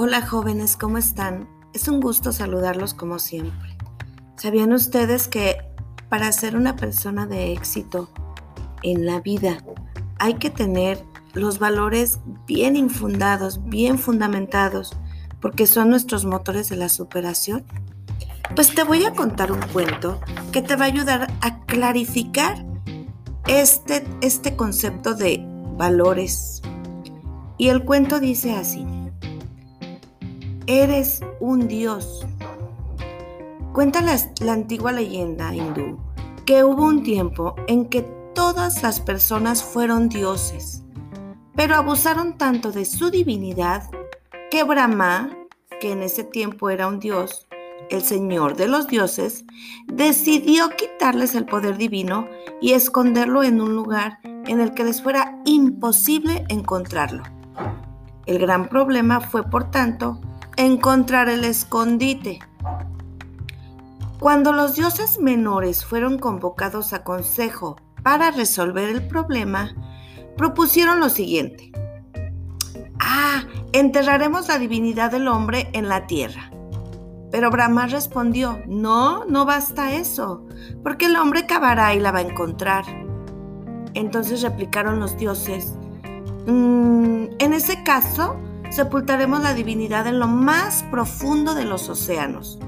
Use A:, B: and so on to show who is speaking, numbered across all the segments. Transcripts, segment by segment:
A: Hola jóvenes, ¿cómo están? Es un gusto saludarlos como siempre. ¿Sabían ustedes que para ser una persona de éxito en la vida hay que tener los valores bien infundados, bien fundamentados, porque son nuestros motores de la superación? Pues te voy a contar un cuento que te va a ayudar a clarificar este, este concepto de valores. Y el cuento dice así. Eres un dios. Cuenta la, la, antigua leyenda hindú que hubo un tiempo en que todas las personas fueron dioses, pero abusaron tanto de su divinidad que Brahma, que en ese tiempo era un dios, el señor de los dioses, decidió quitarles el poder divino y esconderlo en un lugar en el que les fuera imposible encontrarlo. El gran problema fue, por tanto, encontrar el escondite. Cuando los dioses menores fueron convocados a consejo para resolver el problema, propusieron lo siguiente. Ah, enterraremos la divinidad del hombre en la tierra. Pero Brahma respondió, no, no basta eso, porque el hombre cavará y la va a encontrar. Entonces replicaron los dioses, mm, en ese caso, sepultaremos la divinidad en lo más profundo de los océanos.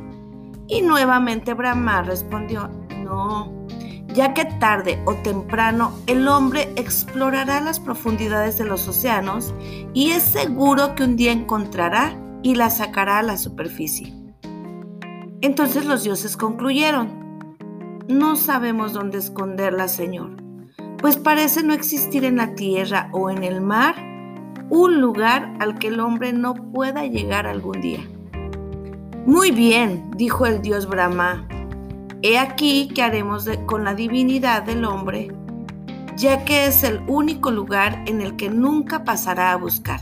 A: Y nuevamente Brahma respondió, no, ya que tarde o temprano el hombre explorará las profundidades de los océanos y es seguro que un día encontrará y la sacará a la superficie. Entonces los dioses concluyeron, no sabemos dónde esconderla, Señor, pues parece no existir en la tierra o en el mar un lugar al que el hombre no pueda llegar algún día. Muy bien, dijo el dios Brahma, he aquí que haremos con la divinidad del hombre, ya que es el único lugar en el que nunca pasará a buscar.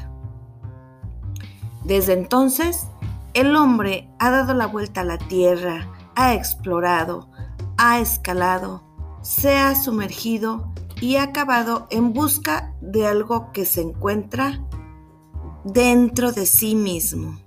A: Desde entonces, el hombre ha dado la vuelta a la tierra, ha explorado, ha escalado, se ha sumergido y ha acabado en busca de algo que se encuentra dentro de sí mismo.